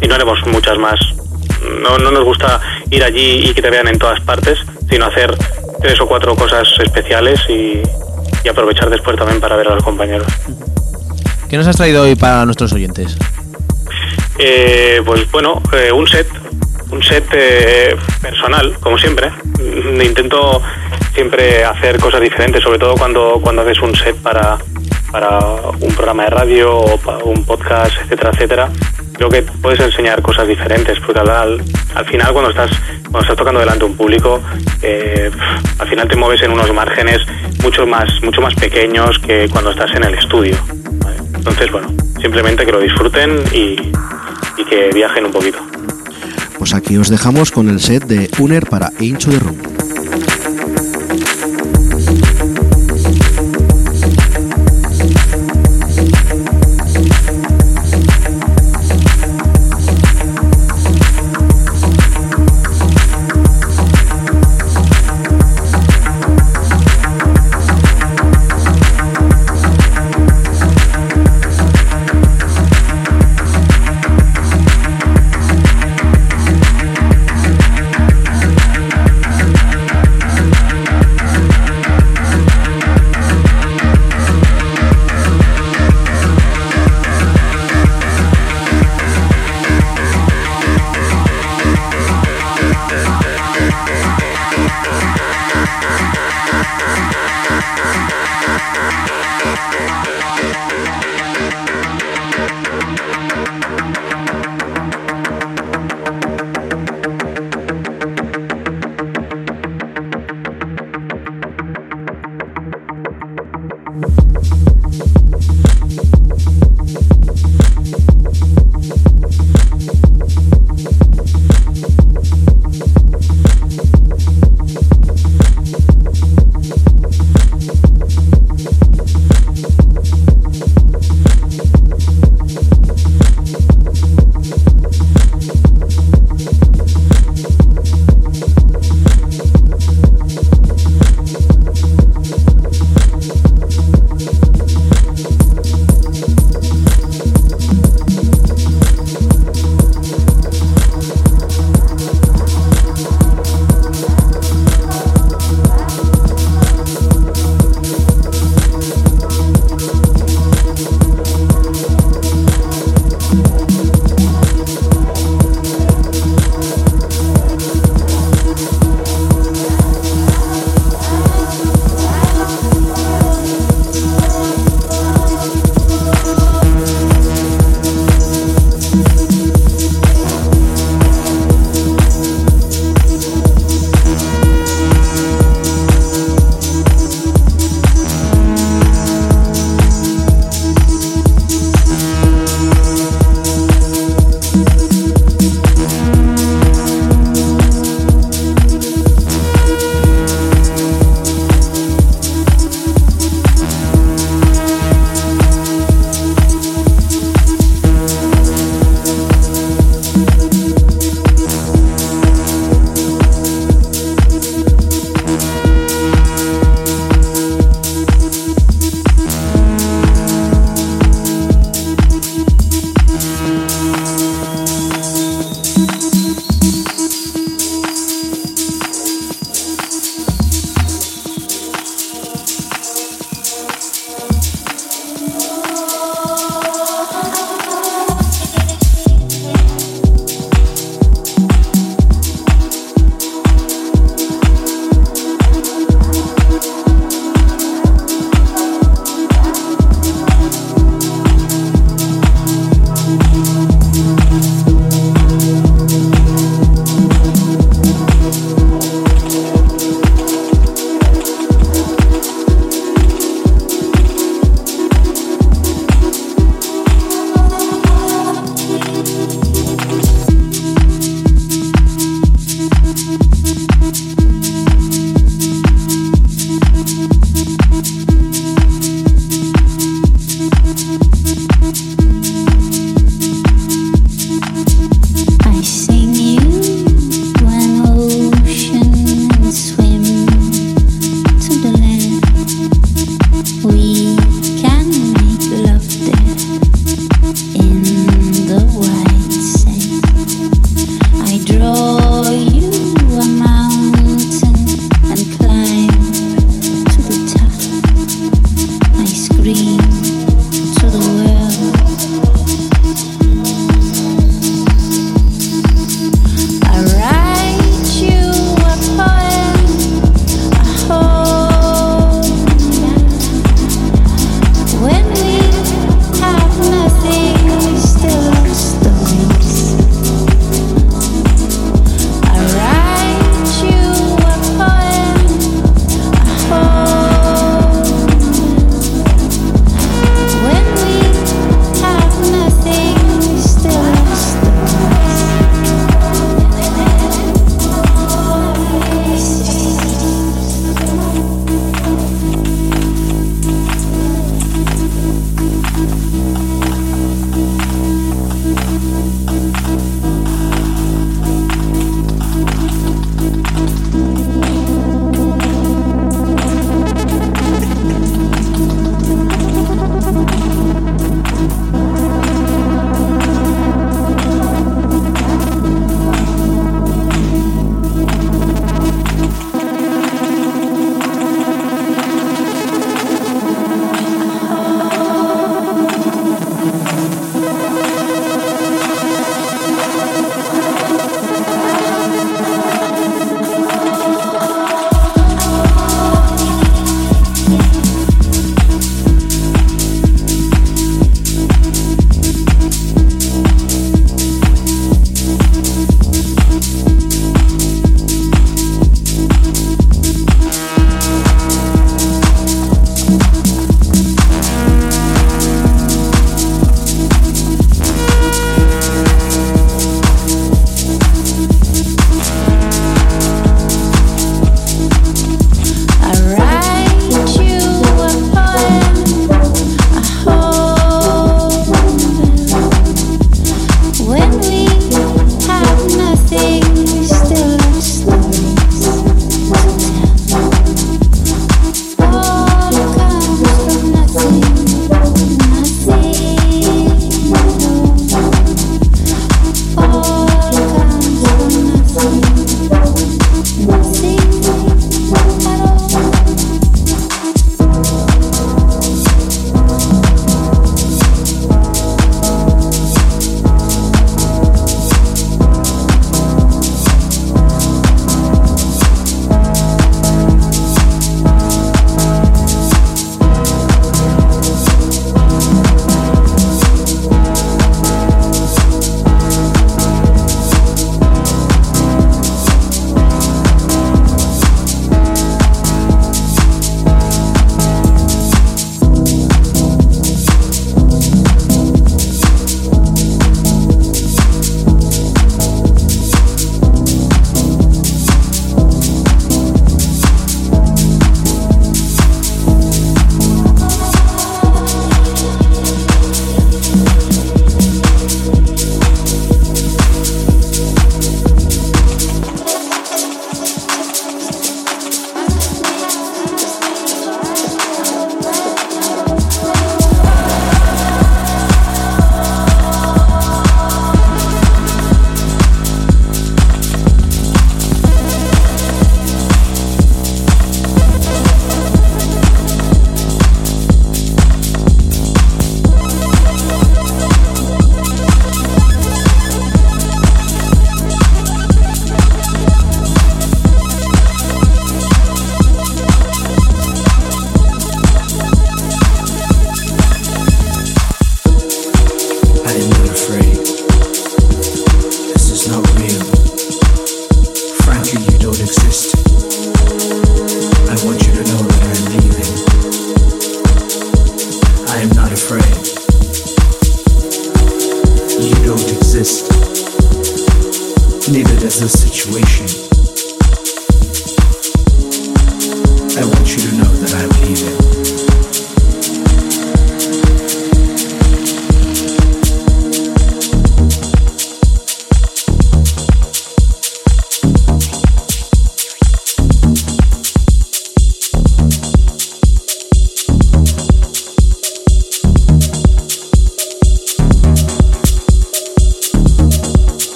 y no haremos muchas más. No, no nos gusta ir allí y que te vean en todas partes, sino hacer tres o cuatro cosas especiales y, y aprovechar después también para ver a los compañeros. ¿Qué nos has traído hoy para nuestros oyentes? Eh, pues bueno, eh, un set, un set eh, personal, como siempre. Mm, Intento siempre hacer cosas diferentes, sobre todo cuando, cuando haces un set para, para un programa de radio o para un podcast, etcétera, etcétera. Creo que puedes enseñar cosas diferentes, porque al, al- al final cuando estás, cuando estás tocando delante de un público, eh, al final te mueves en unos márgenes mucho más, mucho más pequeños que cuando estás en el estudio. ¿vale? Entonces, bueno, simplemente que lo disfruten y, y que viajen un poquito. Pues aquí os dejamos con el set de Uner para Into the Room.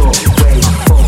Your way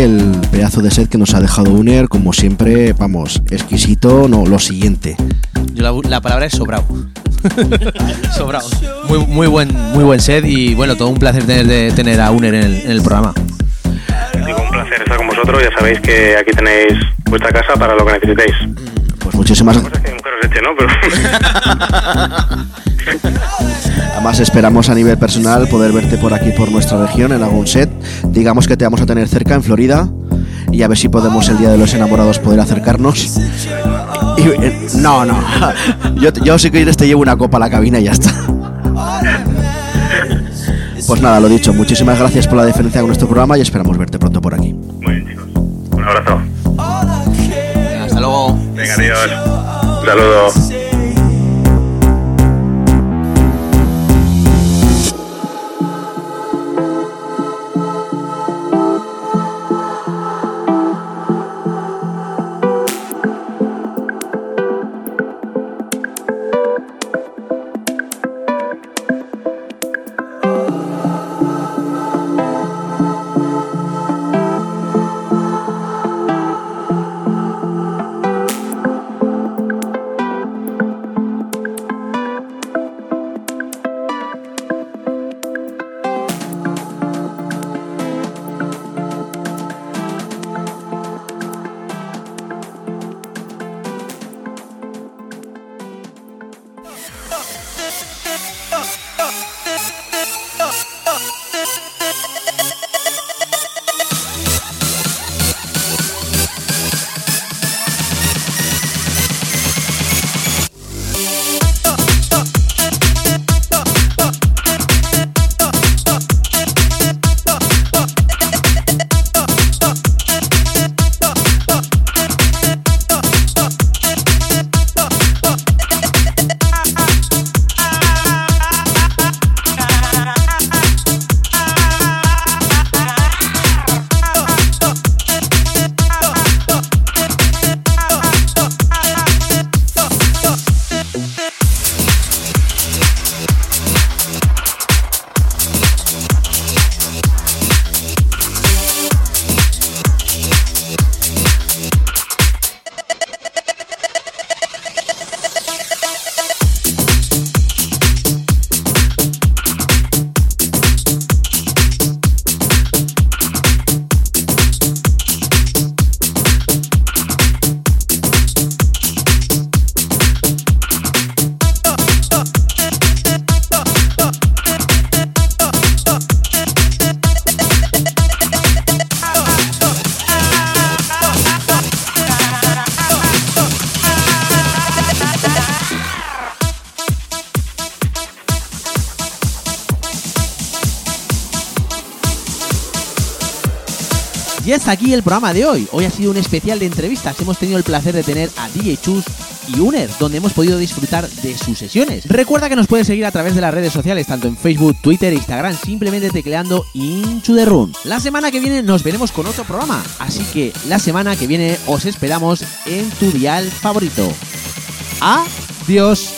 El pedazo de set que nos ha dejado Uner, como siempre, vamos, exquisito, no, lo siguiente. Yo la, la palabra es sobrado. [laughs] sobrado. Muy, muy, buen, muy buen set y bueno, todo un placer tener, de, tener a Uner en el, en el programa. Digo, un placer estar con vosotros. Ya sabéis que aquí tenéis vuestra casa para lo que necesitéis. Pues muchísimas Que ¿no? Pero [laughs] Además esperamos a nivel personal poder verte por aquí por nuestra región en algún set. Digamos que te vamos a tener cerca en Florida y a ver si podemos el día de los enamorados poder acercarnos. Y, eh, no, no. [laughs] Yo, yo si quieres te llevo una copa a la cabina y ya está. [laughs] Pues nada, lo dicho, muchísimas gracias por la diferencia con nuestro programa y esperamos verte pronto por aquí. un abrazo. hasta luego. Venga, adiós. Un saludo. El programa de hoy. Hoy ha sido un especial de entrevistas. Hemos tenido el placer de tener a DJ Chus y Uner, donde hemos podido disfrutar de sus sesiones. Recuerda que nos puedes seguir a través de las redes sociales, tanto en Facebook, Twitter e Instagram, simplemente tecleando Into the Room. La semana que viene nos veremos con otro programa, así que la semana que viene os esperamos en tu dial favorito. Adiós.